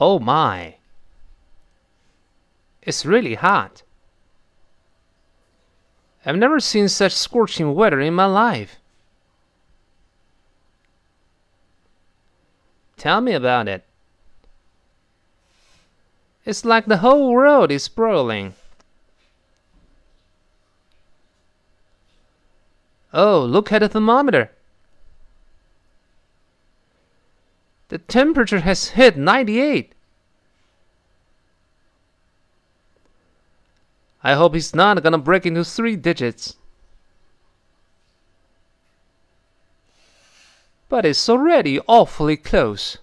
Oh my! It's really hot. I've never seen such scorching weather in my life. Tell me about it. It's like the whole world is broiling. Oh, look at the thermometer. The temperature has hit 98. I hope he's not gonna break into three digits. But it's already awfully close.